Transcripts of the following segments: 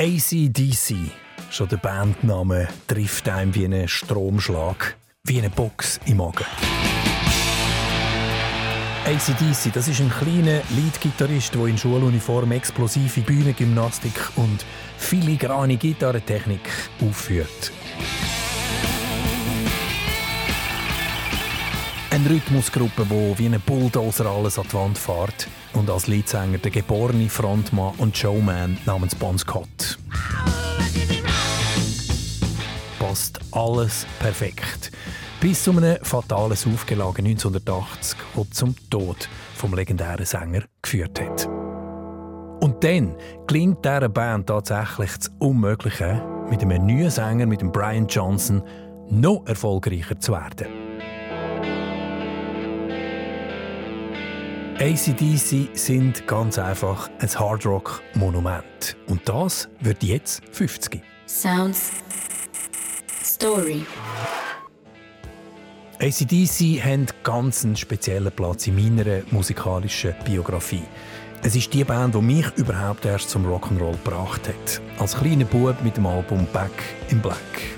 ACDC. Schon der Bandname trifft einem wie ein Stromschlag, wie eine Box im Magen. ACDC, das ist ein kleiner Leadgitarrist, der in Schuluniform explosive Bühnengymnastik und filigrane Gitarrentechnik aufführt. Eine Rhythmusgruppe, die wie ein Bulldozer alles an die Wand fährt. Und als Leadsänger der geborene Frontmann und Showman namens Bon Scott. Passt alles perfekt. Bis zu einem fatalen Aufgelagen 1980, das zum Tod vom legendären Sänger geführt hat. Und dann gelingt dieser Band tatsächlich das Unmögliche, mit einem neuen Sänger, mit dem Brian Johnson, noch erfolgreicher zu werden. ACDC sind ganz einfach ein Hardrock-Monument. Und das wird jetzt 50. Sounds Story. ACDC haben ganz einen speziellen Platz in meiner musikalischen Biografie. Es ist die Band, die mich überhaupt erst zum Rock'n'Roll gebracht hat. Als kleiner Bub mit dem Album Back in Black.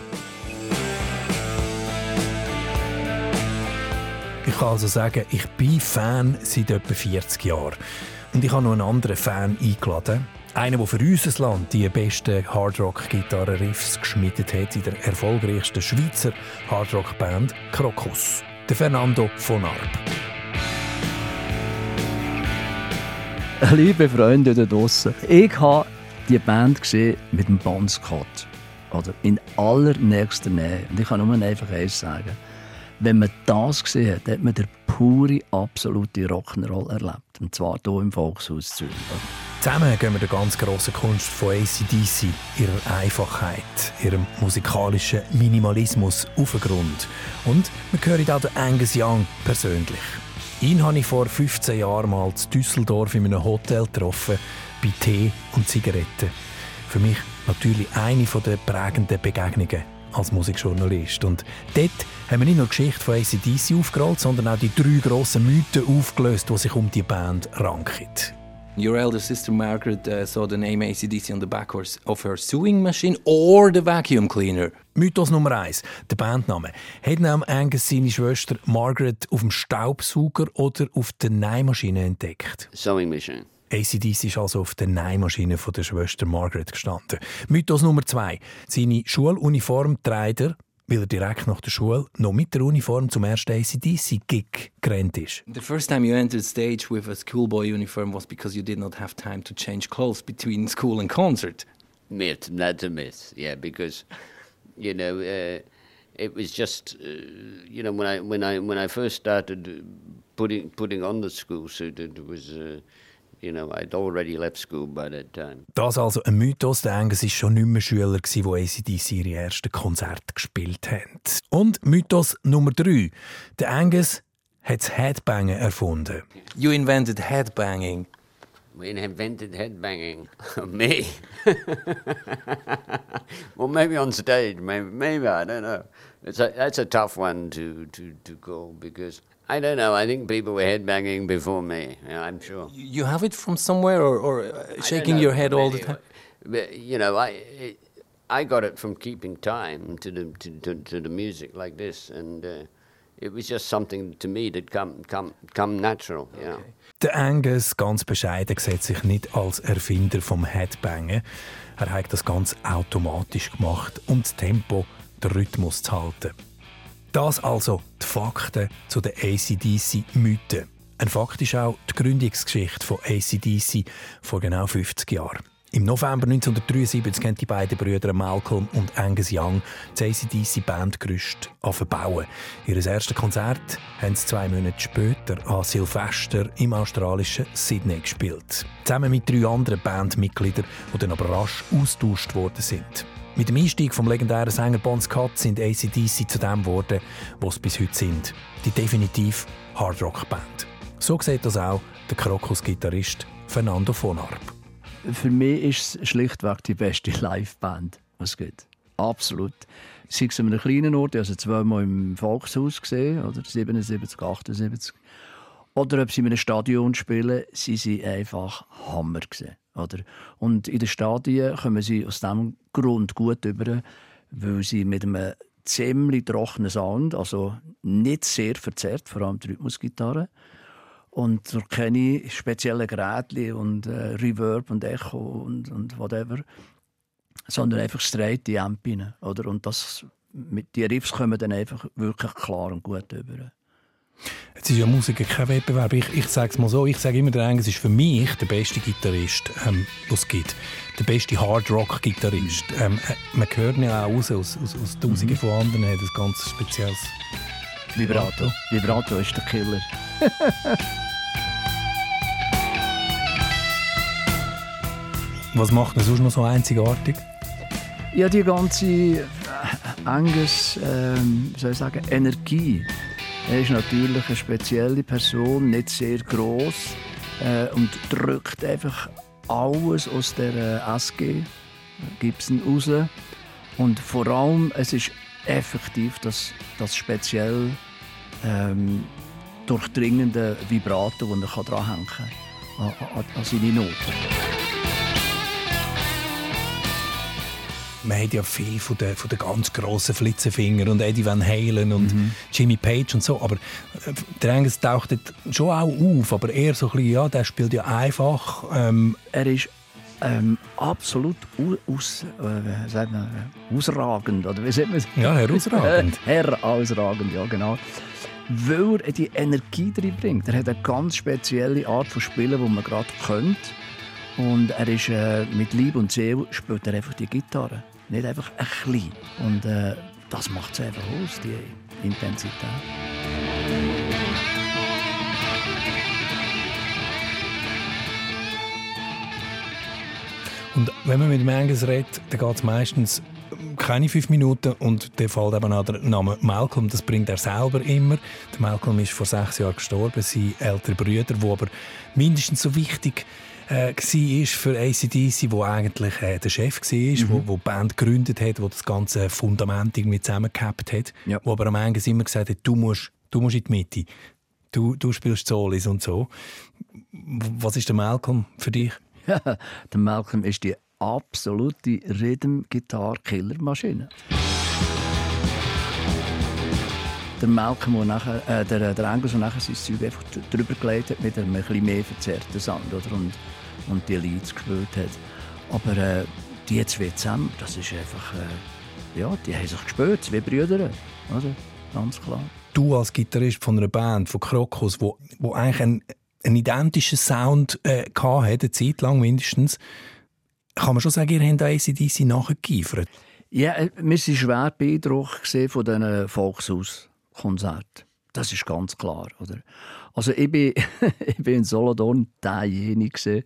Kann also sagen, ich bin Fan seit etwa 40 Jahren. Und ich habe noch einen anderen Fan eingeladen. Einer, der für unser Land die besten Hardrock-Gitarren-Riffs geschmiedet hat in der erfolgreichsten Schweizer Hardrock-Band Krokus. Der Fernando von Arp. Liebe Freunde da draußen, ich habe die Band gesehen mit dem Bon Scott. Oder in allernächster Nähe. Und ich kann nur einfach eins sagen wenn man das gesehen hat, hat man der pure, absolute Rock'n'Roll erlebt. Und zwar hier im Volkshaus Zürich. Zusammen gehen wir der ganz grossen Kunst von ACDC, ihrer Einfachheit, ihrem musikalischen Minimalismus auf den Grund. Und wir hören auch den Angus Young persönlich. Ihn habe ich vor 15 Jahren mal in Düsseldorf in einem Hotel getroffen, bei Tee und Zigaretten. Für mich natürlich eine der prägenden Begegnungen als Musikjournalist. Und dort haben wir nicht nur die Geschichte von ACDC aufgerollt, sondern auch die drei grossen Mythen aufgelöst, die sich um die Band ranken. Your elder sister Margaret uh, saw the name ACDC on the back of her sewing machine or the vacuum cleaner. Mythos Nummer eins, der Bandname. Hat Namen Angus seine Schwester Margaret auf dem Staubsauger oder auf der Nähmaschine entdeckt? Sewing machine. ACDC ist also auf der Nähmaschine von der Schwester Margaret gestanden. Mythos Nummer zwei. Seine Schuluniform trägt er, weil er direkt nach der Schule noch mit der Uniform zum ersten ACDC-Gig gerannt ist. The first time you entered stage with a schoolboy uniform was because you did not have time to change clothes between school and concert. Myth, that's a myth, yeah, because, you know, uh, it was just, uh, you know, when I, when, I, when I first started putting, putting on the school suit, it was... Uh, you know, I'd already left school by that time. Das also ein Mythos. Der Angus war schon nicht mehr Schüler, die ACDC ihre ersten Konzerte gespielt haben. Und Mythos Nummer drei. Der Angus hat das Headbangen erfunden. You invented Headbanging. We invented headbanging. Me? well, maybe on stage, maybe, maybe I don't know. It's a, that's a tough one to, to, to call because I don't know. I think people were headbanging before me. Yeah, I'm sure. You have it from somewhere, or, or uh, shaking your head all the time. But, you know, I it, I got it from keeping time to the to, to, to the music like this, and uh, it was just something to me that come come come natural. Yeah. Okay. Der Angus, ganz bescheiden, sieht sich nicht als Erfinder vom Headbangen. Er hat das ganz automatisch gemacht, um das Tempo, den Rhythmus zu halten. Das also die Fakten zu den ACDC-Mythen. Ein Fakt ist auch die Gründungsgeschichte von ACDC vor genau 50 Jahren. Im November 1973 haben die beiden Brüder Malcolm und Angus Young das ACDC-Bandgerüst bauen. Ihr erstes Konzert haben sie zwei Monate später an Silvester im australischen Sydney gespielt. Zusammen mit drei anderen Bandmitgliedern, die dann aber rasch austauscht worden sind. Mit dem Einstieg vom legendären Sänger Bon Scott sind ACDC zu dem geworden, was sie bis heute sind. Die definitiv Hardrock-Band. So sieht das auch der Krokus-Gitarrist Fernando von Arp. Für mich ist es schlichtweg die beste Live-Band, was es gibt. Absolut. Sei es an einem kleinen Ort, also zweimal im Volkshaus gesehen, oder 77, 78. oder ob sie in einem Stadion spielen, sie sind einfach Hammer gewesen, oder? Und in den Stadien kommen sie aus diesem Grund gut über, weil sie mit einem ziemlich trockenen Sound, also nicht sehr verzerrt, vor allem die Rhythmusgitarre, und durch keine speziellen Geräte und äh, Reverb und Echo und, und whatever, sondern einfach straight die Amp rein, oder? Und das, mit die Riffs kommen dann einfach wirklich klar und gut über. Es ist ja Musik kein Wettbewerb. Ich, ich sage es mal so, ich sage immer, der Angus ist für mich der beste Gitarrist, ähm, was es gibt. Der beste Hard-Rock-Gitarrist. Ähm, äh, man hört ihn ja auch raus, aus, aus, aus Tausenden mhm. von anderen, hat ein ganz spezielles Vibrato. Vibrato ist der Killer. Was macht ihn sonst noch so einzigartig? Ja, die ganze äh, Angus, ähm, soll ich sagen, Energie. Er ist natürlich eine spezielle Person, nicht sehr groß äh, und drückt einfach alles aus der äh, SG Gibson raus. Und vor allem, es ist effektiv das, das speziell ähm, durchdringende Vibrato, das er dranhängen kann an, an, an seine Noten. Man hat ja viel von den, von den ganz grossen Flitzenfinger und Eddie Van Halen und mhm. Jimmy Page und so, aber äh, der Angus taucht schon auch auf, aber eher so ein bisschen, ja, der spielt ja einfach. Ähm, er ist ähm, absolut aus, äh, sagt man, ausragend, oder wie sagt man Ja, herausragend. herausragend, ja genau. Weil er die Energie drin bringt. Er hat eine ganz spezielle Art von Spielen, die man gerade kennt. Und er ist äh, mit Liebe und Seele spielt er einfach die Gitarre. Nicht einfach ein bisschen. Und äh, das macht es einfach aus, die Intensität. Und wenn man mit dem Angus redet, dann geht es meistens keine fünf Minuten und der fällt eben an der Name Malcolm. Das bringt er selber immer. Der Malcolm ist vor sechs Jahren gestorben, sein älterer Brüder, der aber mindestens so wichtig äh, war für ACDC, wo eigentlich äh, der Chef war, mhm. wo, wo die Band gegründet hat, wo das ganze Fundament irgendwie zusammengehabt hat, ja. wo aber am Ende immer gesagt hat, du musst, du musst in die Mitte, du, du spielst Solis und so. Was ist der Malcolm für dich? Ja, der Malcolm ist die absolute Rhythm-Gitarre-Killermaschine. Der Malcolm, der, nachher, äh, der, der Angus, der nachher sein Zeug einfach drüber gelegt hat mit einem etwas mehr verzerrten Sound. Oder? Und und die Leads gespielt hat. Aber äh, die zwei zusammen, das ist einfach, äh, ja, die haben sich gespielt, wie Brüder, also, ganz klar. Du als Gitarrist von einer Band, von Krokus, wo, wo eigentlich einen, einen identischen Sound äh, hatte, eine Zeit lang mindestens, kann man schon sagen, ihr habt ACDC nachgegiefert? Ja, äh, wir waren schwer beeindruckt von diesen Volkshauskonzerten. Das ist ganz klar. Oder? Also ich bin, ich bin in Solothurn derjenige,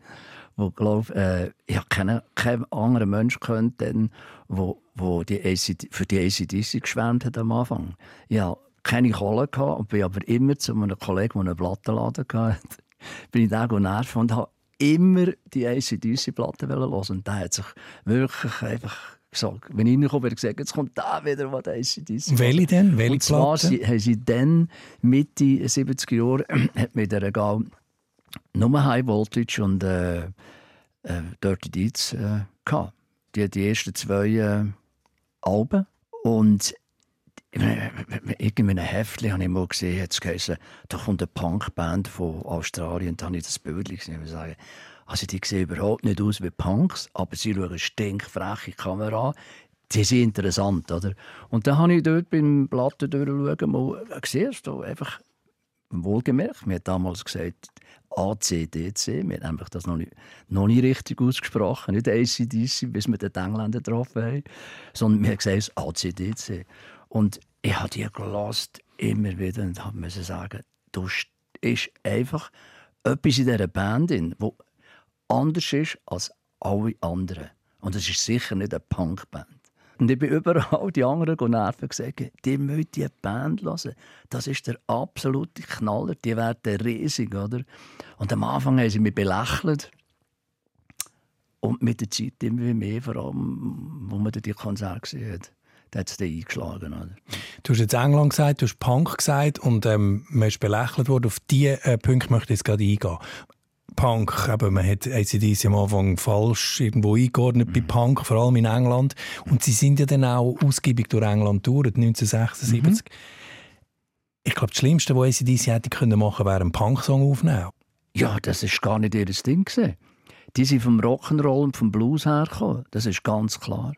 wo glaub, äh, ich keinen kein anderer Mensch kennt, den, wo, wo die ACD, für die ACDC geschwärmt hat am Anfang. Ich hatte keine Kohle gehabt und bin aber immer zu einem Kollegen, der einen Plattenladen hatte, bin ich da nerven und habe immer die ACDC-Platte hören und der hat sich wirklich einfach gesagt, wenn ich reinkomme, wird gesagt, jetzt kommt da wieder was ACDC. Welche denn? Welche und zwar haben sie dann Mitte 70er Jahre hat mit der Gal nur High Voltage und äh, äh, Dirty Deeds äh, gehabt. Die, die ersten zwei äh, Alben. Und in einem Heftchen habe ich mal gesehen, jetzt geheißen, da kommt eine Punkband von Australien. Da habe ich das Bild gesehen und sagen, also die sehen überhaupt nicht aus wie Punks, aber sie schauen stinkfreche Kamera an. Die sind interessant, oder? Und dann habe ich dort beim Platten durchschauen mal gesehen, da einfach wohlgemerkt, mir hat damals gesagt, ACDC. Wir haben das noch nicht, noch nicht richtig ausgesprochen, nicht ACDC, bis wir den Engländer getroffen haben, sondern wir haben gesagt, ACDC. Und ich habe die gelost immer wieder und habe müssen sagen, du ist einfach etwas in dieser Band, drin, wo anders ist als alle anderen. Und es ist sicher nicht eine Punkband. Und ich bin überall die anderen nerven gesagt, die müssen die Band hören. Das ist der absolute Knaller. Die werden riesig, oder? Und am Anfang haben sie mich belächelt. Und mit der Zeit immer mehr, vor allem, wo man die Konzerte gesehen hat. da hat es dann eingeschlagen. Oder? Du hast jetzt England gesagt, du hast Punk gesagt und ähm, man ist belächelt worden. Auf diese äh, Punkte möchte ich jetzt gerade eingehen. Punk, eben, man hat ACDC am Anfang falsch irgendwo eingeordnet bei Punk, vor allem in England. Und sie sind ja dann auch ausgiebig durch England durch, 1976. Ich glaube, das Schlimmste, was ACDC hätte können machen, wäre einen Punk-Song aufnehmen. Ja, das ist gar nicht ihr Ding. Gewesen. Die sind vom Rock'n'Roll und vom Blues hergekommen. Das ist ganz klar.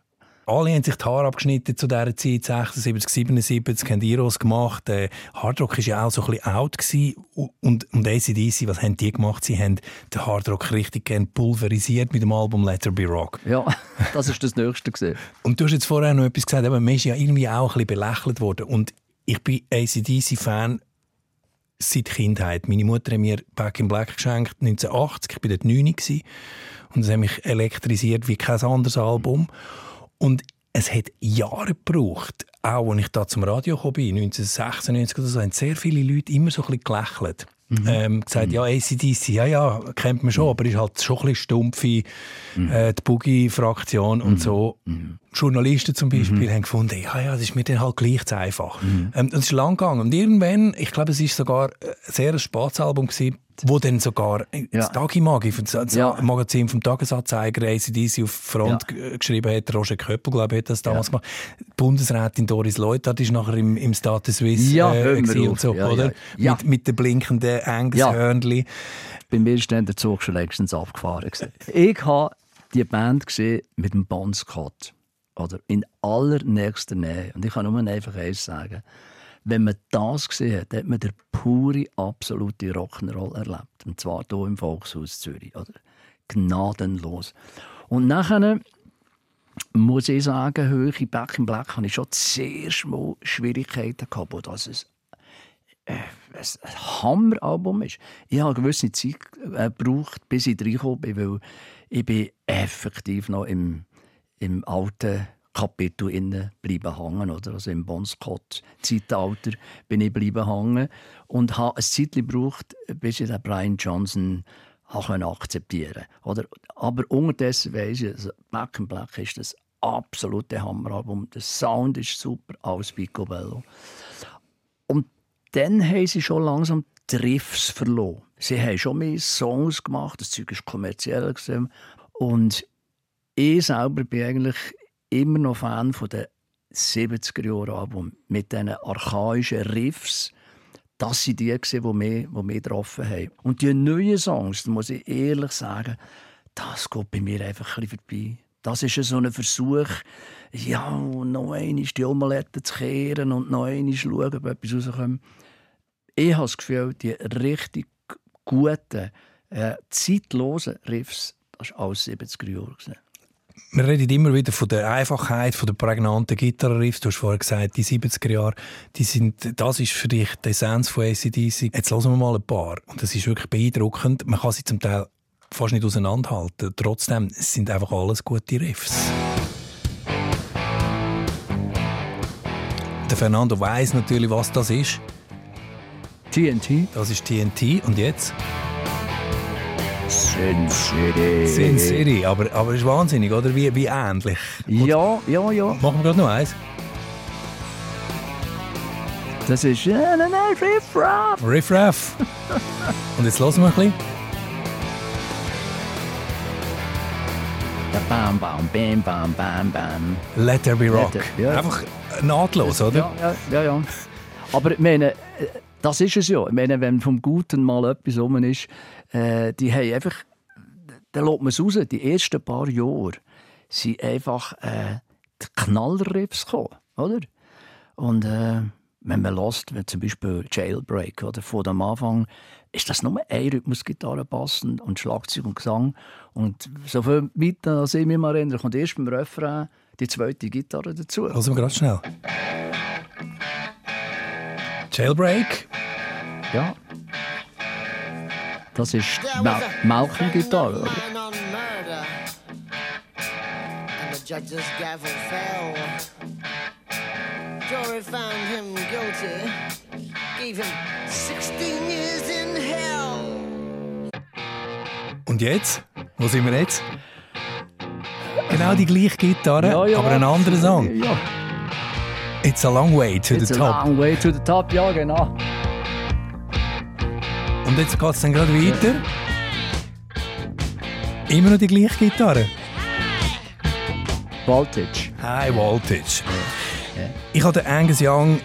Alle haben sich die Haare abgeschnitten zu dieser Zeit, 76, 77, haben Iros gemacht. Äh, Hardrock war ja auch so ein bisschen out. Gewesen. Und, und ACDC, was haben die gemacht? Sie haben den Hardrock richtig gern pulverisiert mit dem Album Let There Be Rock. Ja, das ist das Nächste. Gewesen. Und du hast jetzt vorher noch etwas gesagt, aber man ist ja irgendwie auch ein bisschen belächelt worden. Und ich bin ACDC-Fan seit Kindheit. Meine Mutter hat mir Back in Black geschenkt, 1980. Ich war dort 9 gewesen. und es hat mich elektrisiert wie kein anderes Album. Und es hat Jahre gebraucht, auch als ich da zum Radio kam, 1996 oder so, haben sehr viele Leute immer so ein bisschen gelächelt. Mhm. Ähm, gesagt, mhm. ja, ACDC, ja, ja, kennt man schon, mhm. aber ist halt schon ein bisschen stumpfe, mhm. äh, die Boogie-Fraktion und mhm. so. Mhm. Journalisten zum Beispiel haben gefunden, ja, ja, das ist mir dann halt gleich zu einfach. Ähm, und es ist lang gegangen. Und irgendwann, ich glaube, es war sogar ein sehr spannendes Album gewesen, wo dann sogar ja. das Tagimagi, das ja. Magazin vom Tagesanzeiger ACDC auf Front ja. geschrieben hat, Roger Köppel, glaube ich, hat das damals ja. gemacht. Die Bundesrätin Doris Leuthard ist nachher im, im Status Suisse ja, äh, und so, oder? Mit, mit den blinkenden Angus-Hörnchen. Bei mir ist dann der Zug schon längstens abgefahren. ich habe die Band gesehen mit dem Bon Scott. Oder in allernächster Nähe. Und ich kann nur einfach eins sagen wenn man das gesehen hat, hat man den pure, absolute Rock'n'Roll erlebt. Und zwar hier im Volkshaus Zürich. Oder? Gnadenlos. Und nachher muss ich sagen, höhere Back in Black hatte ich schon mal Schwierigkeiten gehabt, wo das ein, äh, Hammeralbum ist. Ich habe eine gewisse Zeit äh, gebraucht, bis ich reingekommen bin, weil ich bin effektiv noch im, im alten Kapitel innen bleiben hängen. Oder? Also im Bon Scott-Zeitalter bin ich bleiben hängen und habe ein Zeit gebraucht, bis ich den Brian Johnson akzeptieren konnte. Aber unterdessen weiss ich, also Back in Black ist das absolute Hammeralbum. Der Sound ist super, alles Picobello. Und dann haben sie schon langsam die Riffs verloren. Sie haben schon mehr Songs gemacht, das Zeug war kommerziell. Und ich selber bin eigentlich immer noch Fan von den 70er Jahre Album mit diesen archaischen Riffs. Das sind die, die wir, die wir getroffen haben. Und die neuen Songs, da muss ich ehrlich sagen, das geht bei mir einfach ein vorbei. Das ist so ein Versuch, ja, noch einmal die Omelette zu kehren und noch einmal schauen, ob etwas rauskommt. Ich habe das Gefühl, die richtig guten, äh, zeitlosen Riffs, das war alles 70er Jahre wir reden immer wieder von der Einfachheit, von der prägnanten Gitarrenriffs. Du hast vorher gesagt, die 70er Jahre, die sind, das ist für dich die Essenz von ACDC. Jetzt hören wir mal ein paar. Und das ist wirklich beeindruckend. Man kann sie zum Teil fast nicht auseinanderhalten. Trotzdem, es sind einfach alles gute Riffs. Der Fernando weiß natürlich, was das ist. TNT. Das ist TNT. Und jetzt? Sin City. Sin City, aber, aber ist wahnsinnig, oder? Wie, wie ähnlich. Ja, ja, ja. Machen wir gerade noch eins? Das ist Riff Raff. Riff Raff. Und jetzt hören wir ein bisschen. Bam, bam, bam, bam, bam, bam. Let there be rock. There, ja. Einfach nahtlos, oder? Ja, ja, ja. ja. Aber ich meine, das ist es ja. Ich meine, wenn vom Guten mal etwas rum ist, äh, die haben einfach, dann lässt man es raus. Die ersten paar Jahre sind einfach äh, die Knallriffs gekommen, oder? Und äh, wenn man lässt, wenn zum Beispiel Jailbreak oder von am Anfang ist das nur ein Rhythmusgitarre passend und Schlagzeug und Gesang. Und so viel weiter, als ich mich erinnere, kommt erst beim Refrain die zweite Gitarre dazu. Also gerade schnell. Jailbreak. Ja. Das ist Mal Malcolm-Gitarre, oder? judge's gavel fell. Jury found him guilty, gave him 16 years in hell. Und jetzt? Wo sind wir jetzt? Genau die gleiche Gitarre, ja, ja, aber ein anderer Song. Ja. It's a long way to It's the a top. long way to the top, ja genau. Und jetzt geht es dann gerade weiter. Immer noch die gleiche Gitarre. Voltage. High Voltage. Ich habe den Angus Young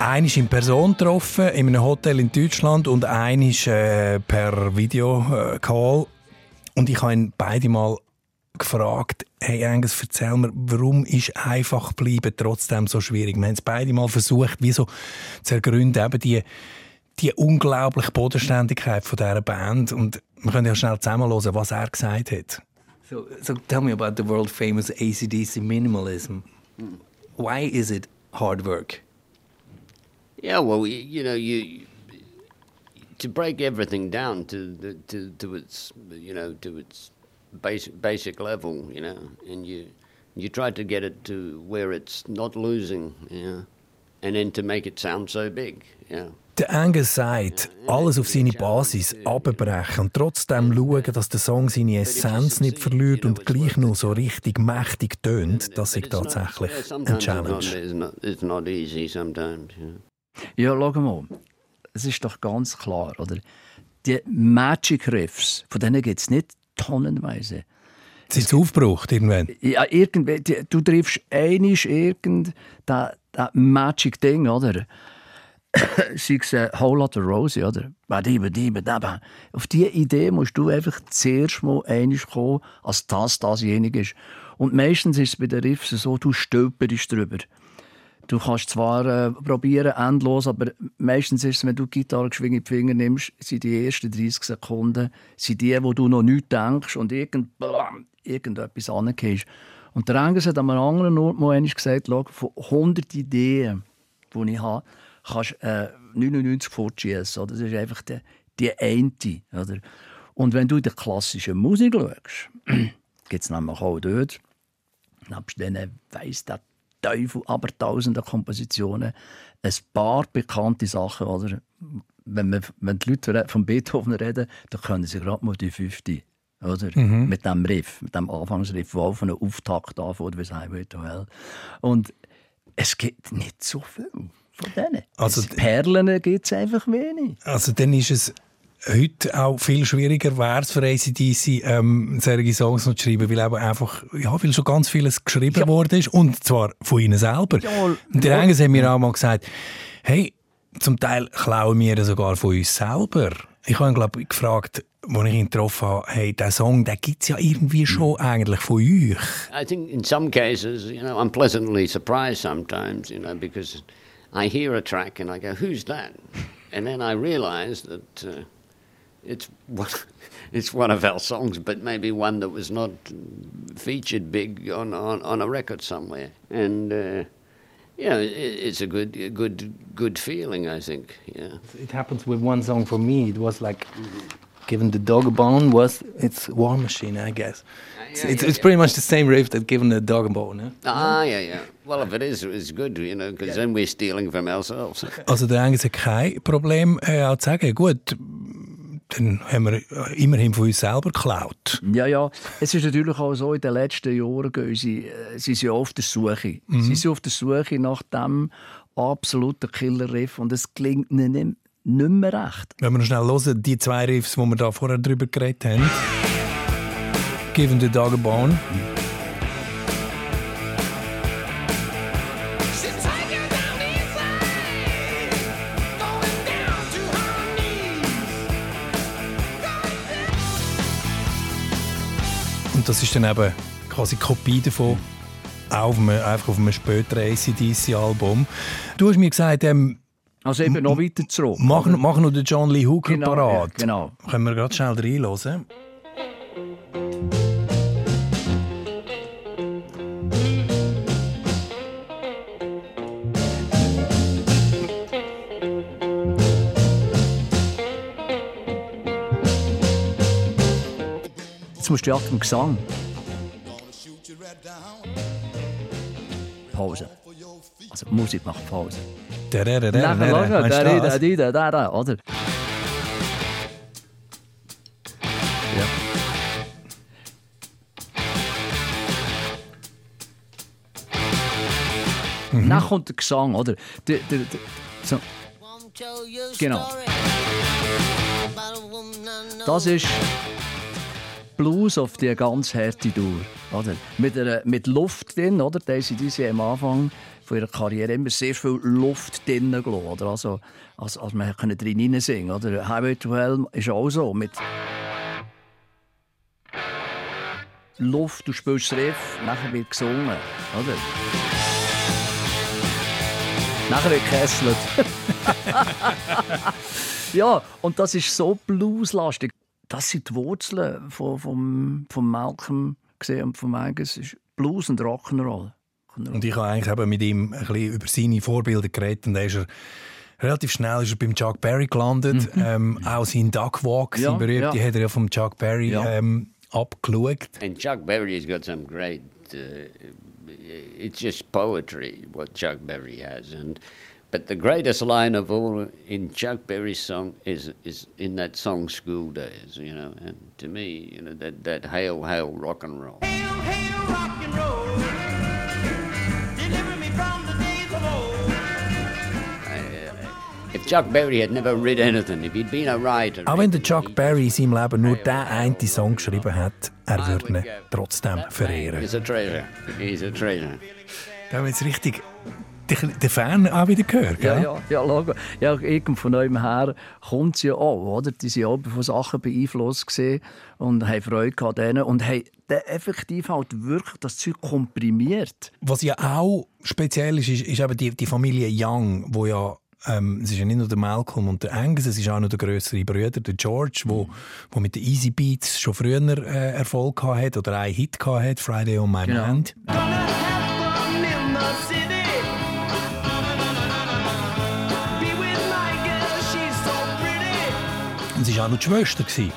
einmal in Person getroffen, in einem Hotel in Deutschland und einmal äh, per Videocall. Und ich habe ihn beide Mal gefragt, hey Angus, erzähl mir, warum ist einfach bleiben trotzdem so schwierig? Wir haben es beide Mal versucht, wie so zu ergründen, eben die, die unglaubliche Bodenständigkeit von dieser Band. Und wir können ja schnell zusammenhören, was er gesagt hat. So, so tell me about the world famous ACDC minimalism. Why is it hard work? Yeah, well, you know, you to break everything down to the to, to its you know to its basic basic level, you know, and you you try to get it to where it's not losing, you know, and then to make it sound so big, you know. Der Angus sagt, alles auf seine Basis abbrechen und trotzdem schauen, dass der Song seine Essenz nicht verliert und gleich noch so richtig mächtig tönt, das ist tatsächlich eine not- Challenge. Ja, schau mal. Es ist doch ganz klar, oder? Die Magic Riffs, von denen gibt es nicht tonnenweise. Sind sie aufgebraucht irgendwann? Ja, irgendwie, die- du triffst einisch irgend das Magic Ding, oder? Sei es äh, Whole Lotta Rosie, oder? Badiba, diba, daba. Auf diese Idee musst du einfach zuerst mal einisch kommen, als das dasjenige ist. Und meistens ist es bei den Riffs so, du stolperst drüber. Du kannst zwar äh, probieren, endlos, aber meistens ist es, wenn du die Gitarre in die Finger nimmst, sind die ersten 30 Sekunden sind die, wo du noch nichts denkst und irgend, blam, irgendetwas angehst. Und der Angus hat an einem anderen Ort mal gesagt, von 100 Ideen, die ich habe, kannst du äh, 99 fortschießen. oder? Das ist einfach die, die eine. Oder? Und wenn du in die klassische Musik schaust, gibt es nämlich auch dort, nebst diesen weiss der Teufel, aber tausende Kompositionen, ein paar bekannte Sachen. Oder? Wenn, man, wenn die Leute von Beethoven reden, dann können sie gerade mal die fünfte. Oder? Mit dem Riff, mit dem Anfangsriff, der auf einen Auftakt anfängt, wie es Highway to Hell. Und es gibt nicht so viel von denen. Also Perlen gibt es einfach wenig. Also dann ist es heute auch viel schwieriger wäre es für ACDC, ähm, solche Songs noch zu schreiben, weil eben einfach, ja, weil schon ganz vieles geschrieben worden ist und zwar von ihnen selber. Ja, und die ja. Engels haben mir auch mal gesagt, hey, zum Teil klauen wir sogar von uns selber. Ich habe ihn, glaube ich, gefragt, als ich ihn getroffen habe, hey, der Song, den gibt es ja irgendwie schon eigentlich von euch. I think in some cases, you know, I'm pleasantly surprised sometimes, you know, because I hear a track and I go, "Who's that?" And then I realise that uh, it's one, it's one of our songs, but maybe one that was not featured big on on, on a record somewhere. And uh, know, it, it's a good a good good feeling, I think. Yeah. It happens with one song for me. It was like given the dog a bone was it's War Machine, I guess. It's, yeah, it's, yeah, it's yeah. pretty much the same riff that given the dog a bone. Eh? Ah, yeah, yeah. Well, if it is, it's good, you know, because then we're stealing from ourselves. Also der Engels hat kein Problem, äh, auch zu sagen, gut, dann haben wir immerhin von uns selber geklaut. Ja, ja. Es ist natürlich auch so, in den letzten Jahren gehen sie, äh, sie sind auf der Suche. Sie sind auf der Suche nach dem absoluten Killer-Riff und es gelingt ihnen nicht, mehr recht. Wenn wir noch schnell hören, die zwei Riffs, die wir da vorher drüber geredet haben. Given the Dog a Bone. Und das ist dann eben quasi Kopie davon, auch auf einem, einfach auf einem späteren ACDC-Album. Du hast mir gesagt, ähm, Also eben noch weiter zurück. mach, oder? mach noch den John Lee Hooker Genau, parat. ja, genau. Können wir gerade schnell reinhören? Jetzt musst du ja im Gesang. Pause. Also Musik macht Pause. Der, der, der, Nachher der, schauen, meinst du der, das? der, der, der, der, oder? Ja. Mhm. Dann kommt der Gesang, oder? Der, der, der, so. Genau. Das ist Blues auf die ganz harte Tour. Oder? Mit, einer, mit Luft drin, oder? Daisy Dizzy am Anfang von ihrer Karriere immer sehr viel Luft drin gelassen? Also, als, als man drin singen oder? Highway to Hell ist auch so. Mit Luft, du spielst das Riff, nachher wird gesungen, oder? Nachher wird gekesselt. ja, und das ist so blueslastig. Das sind die Wurzeln von, vom, vom Malcolm gesehen und von Angus. Blues und Rock'n'Roll. Und ich habe eigentlich eben mit ihm ein bisschen über seine Vorbilder geredet und da ist er relativ schnell ist er beim Chuck Berry gelandet. Mhm. Ähm, auch sein Duck Walk, ja, sein berühmte, ja. hat er ja vom Chuck Berry ja. ähm, abgeschaut. And Chuck Berry has got some great... Uh, it's just poetry, what Chuck Berry has. And But the greatest line of all in Chuck Berry's song is is in that song "School Days," you know. And to me, you know that that "Hail, Hail, Rock and Roll." Hail, hail, rock and roll. Auch wenn der Chuck Berry in seinem Leben nur den einen Song geschrieben hat, er würde ihn trotzdem verehren. He's a treasure. He's a treasure. Da haben wir jetzt richtig den Fan auch wieder gehört, gell? Ja, ja, ja, ja irgend von eurem her kommt sie ja auch, oder? Die sind auch von Sachen beeinflusst gesehen und haben Freude an denen und haben effektiv halt wirklich das Zeug komprimiert. Was ja auch speziell ist, ist, ist eben die, die Familie Young, wo ja ähm, es ist ja nicht nur der Malcolm und der Angus, es ist auch noch der größere Bruder, der George, wo, wo mit den Easy Beats schon früher äh, Erfolg hatte oder einen Hit hatte, Friday on My genau. Mind. Und es war auch noch die Schwester, die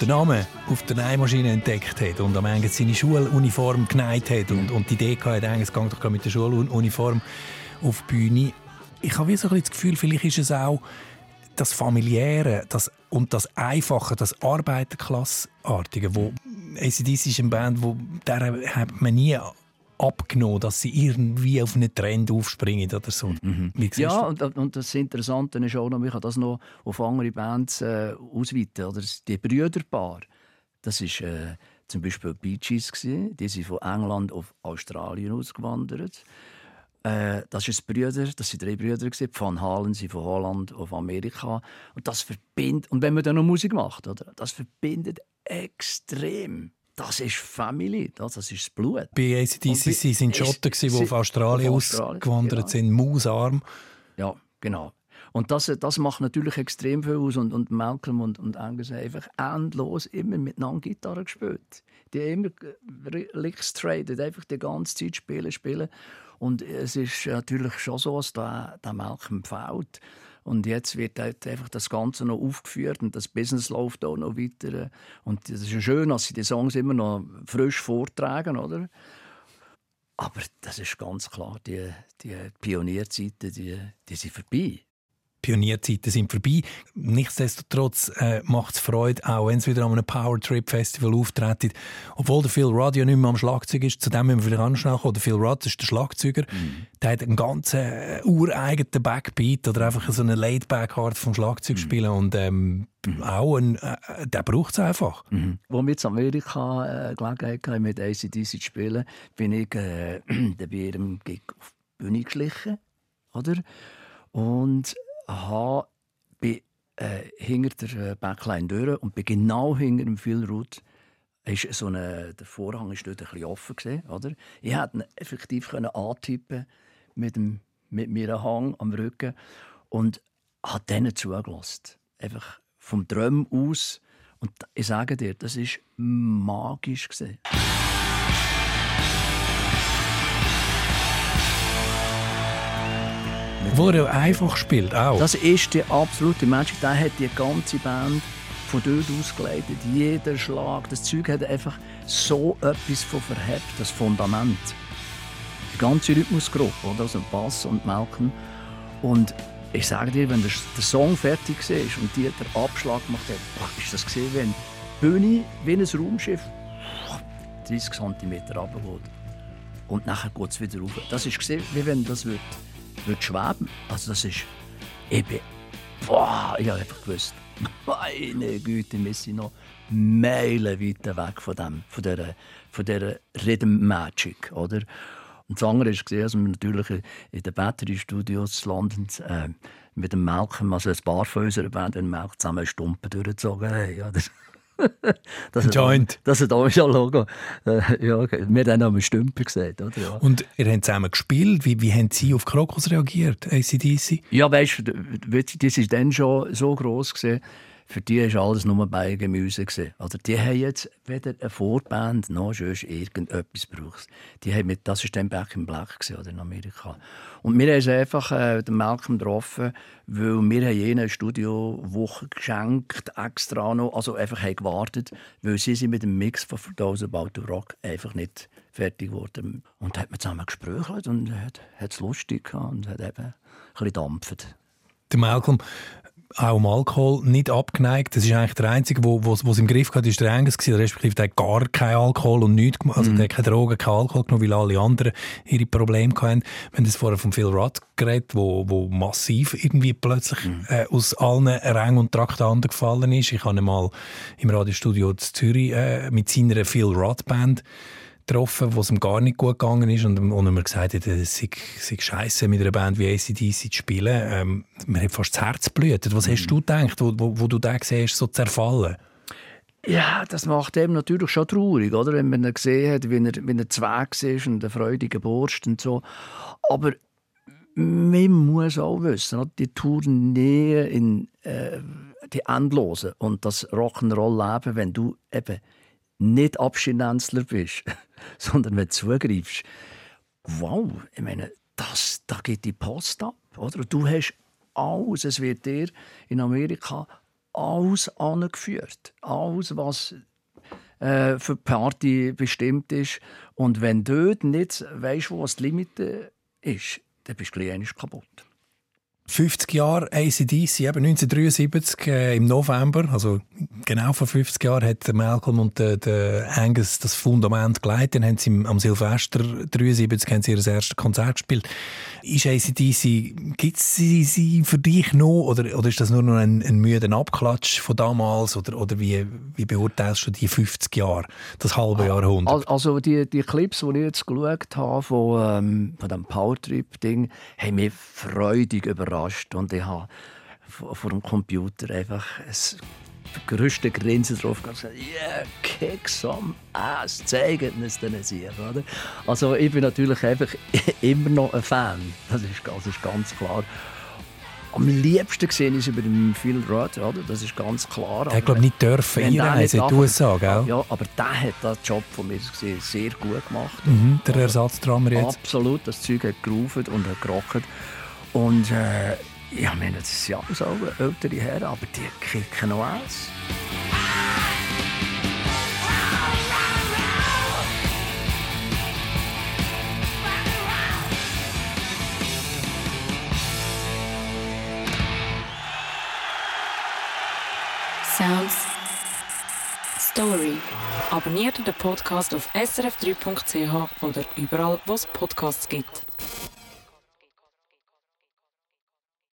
den Namen auf der Nähmaschine entdeckt hat und am Ende seine Schuluniform geneigt hat und, und die Idee hatte, es geht doch mit der Schuluniform auf die Bühne. Ich habe so ein das Gefühl, vielleicht ist es auch das Familiäre das, und das Einfache, das Arbeiterklassartige, wo ACDC ist eine Band, wo der hat man nie abgenommen, dass sie irgendwie auf einen Trend aufspringen oder so. Mhm. Ja, und, und, das Interessante ist auch noch, ich kann das noch auf andere Bands äh, ausweiten. Oder die Brüderpaar, das ist äh, zum Beispiel Bee Gees, die sind von England auf Australien ausgewandert. Äh, das ist Brüder, das sind drei Brüder. Van Halen sind von Holland auf Amerika und das verbindet und wenn man dann noch Musik macht, oder, das verbindet extrem das ist Family, das, ist das Blut. Bei ACDC sie sind Schotten, die auf Australien, auf Australien ausgewandert genau. sind, mausarm. Ja, genau. Und das, das macht natürlich extrem viel aus. Und, und Malcolm und, und Angus haben einfach endlos immer miteinander Gitarre gespielt. Die haben immer Licks traded, einfach die ganze Zeit spielen, spielen. Und es ist natürlich schon so, dass der, der Malcolm fällt. Und jetzt wird halt einfach das Ganze noch aufgeführt und das Business läuft auch noch weiter. Und es ist schön, dass sie die Songs immer noch frisch vortragen, oder? Aber das ist ganz klar, die, die Pionierzeiten, die, die sind vorbei. Pionierzeiten sind vorbei. Nichtsdestotrotz äh, macht es Freude, auch wenn es wieder an einem Power Trip Festival auftritt. Obwohl der Phil Rudd ja nicht mehr am Schlagzeug ist, zu dem müssen wir vielleicht anschnell kommen. Der Phil Rudd ist der Schlagzeuger. Mhm. Der hat einen ganz äh, ureigenen Backbeat oder einfach so eine Laid-Back-Art vom Schlagzeug mhm. und ähm, mhm. auch ein, äh, der braucht es einfach. Mhm. Als wir in Amerika äh, Gelegenheit hatten, mit ACDC zu spielen, bin ich äh, bei ihrem Gig auf die Bühne geschlichen. Oder? Und habe, bin äh, hinter der äh, Backline durch und bin genau hinter dem Rudd ist so eine, der Vorhang war dort ein bisschen offen gewesen, oder? Ich hätte ihn effektiv antippen mit dem mit mir Hang am Rücken und hat denen zugelassen. Einfach vom Träumen aus und ich sage dir, das ist magisch gewesen. Wo er einfach spielt, auch. Das ist die absolute Magic. Der hat die ganze Band von dort ausgeleitet. Jeder Schlag. Das Zeug hat einfach so etwas von verhebt, das Fundament. Die ganze Rhythmusgruppe, oder? also Bass und Malcolm. Und ich sage dir, wenn der, Song fertig war und die den Abschlag gemacht hat, ist das gesehen, wenn die Bühne wie ein Raumschiff 30 cm runtergeht. und nachher geht es wieder rauf. Das ist gesehen, wie wenn das wird, wird schweben. Also das ist, bin, boah, ich habe einfach gewusst, meine Güte, wir sind noch Meilen weiter weg von dem, von dieser, von dieser Rhythm Magic, oder? Und das andere gesehen, dass wir natürlich in den Battery Studios London äh, mit dem Malcolm, also ein paar von unserer Band, den Malcolm zusammen Stumpen durchgezogen haben. Ja, das, das Joint. Das ist auch schon Logo. Äh, ja, wir haben auch Stümper gesagt. Oder? Ja. Und ihr habt zusammen gespielt. Wie, wie haben Sie auf Krokus reagiert, ACDC? Ja, weißt du, das war dann schon so gross. Gewesen, für die war alles nur Beigemüse. Also die haben jetzt weder eine Vorband noch sonst irgendetwas gebraucht. Die haben mit, das war dann Back in Black oder in Amerika. Und wir haben einfach äh, den Malcolm getroffen, weil wir haben ihnen eine Studiowoche geschenkt, extra noch, also einfach haben gewartet, weil sie sind mit dem Mix von Those About to Rock einfach nicht fertig geworden. Und hat man zusammen gesprochen und hat es lustig gehabt und hat eben ein bisschen dampft. Der Malcolm, auch um Alkohol nicht abgeneigt. Das ist eigentlich der Einzige, wo, wo, wo es im Griff hatte, ist der Angus gewesen, respektive der hat gar keinen Alkohol und nichts also mm. der hat keine Drogen, keinen Alkohol genommen, weil alle anderen ihre Probleme hatten. Wir haben das vorher von Phil Rudd geredet, wo, wo massiv irgendwie plötzlich mm. äh, aus allen Rängen und Traktanten gefallen ist. Ich habe ihn mal im Radiostudio in Zürich äh, mit seiner Phil Rudd Band getroffen, wo es ihm gar nicht gut gegangen ist und, und er mir gesagt hat, es sei, sei scheiße mit einer Band wie ACDC zu spielen. Ähm, mir hat fast das Herz blutet. Was mhm. hast du gedacht, wo, wo, wo du den siehst, so zerfallen? Ja, das macht eben natürlich schon traurig, oder? wenn man ihn gesehen hat, wie er, wie er Zweig ist und eine freudige Burst und so. Aber man muss auch wissen, die Tournee in äh, die Endlose und das Rock'n'Roll-Leben, wenn du eben nicht Abstinenzler bist, sondern wenn du zugreifst, wow, ich meine, das, da geht die Post ab. Oder? Du hast alles, es wird dir in Amerika alles angeführt. Alles, was äh, für die Party bestimmt ist. Und wenn du dort nicht weißt, wo das Limit ist, dann bist du kaputt. 50 Jahre ACDC, eben 1973 äh, im November, also genau vor 50 Jahren, hat Malcolm und der, der Angus das Fundament geleitet. Dann haben sie am Silvester 73 haben sie ihr erstes Konzert gespielt. Ist ACDC, gibt es sie, sie für dich noch oder, oder ist das nur noch ein, ein müder Abklatsch von damals oder, oder wie, wie beurteilst du die 50 Jahre, das halbe Jahrhundert? Also die, die Clips, die ich jetzt geschaut habe von, ähm, von dem Powertrip-Ding, haben mich freudig überrascht und ich habe vor dem Computer einfach ein größte Grinsen drauf und gesagt, yeah, kick some ass, zeigen es denen sich, oder? Also ich bin natürlich einfach immer noch ein Fan, das ist, das ist ganz klar. Am liebsten gesehen ist über den Phil Rudd, oder? das ist ganz klar. Er glaube nicht dürfen einreisen in die USA, gell? Ja, aber der hat den Job von mir gesehen sehr gut gemacht. Mhm, der Ersatzdrama jetzt. Absolut, das Zeug hat gerufen und hat gerockt. Und äh, ich meine, das ist ja so ältere Herren, aber die kicken noch aus. Sounds Story. Abonniert den Podcast auf srf3.ch oder überall, wo es Podcasts gibt.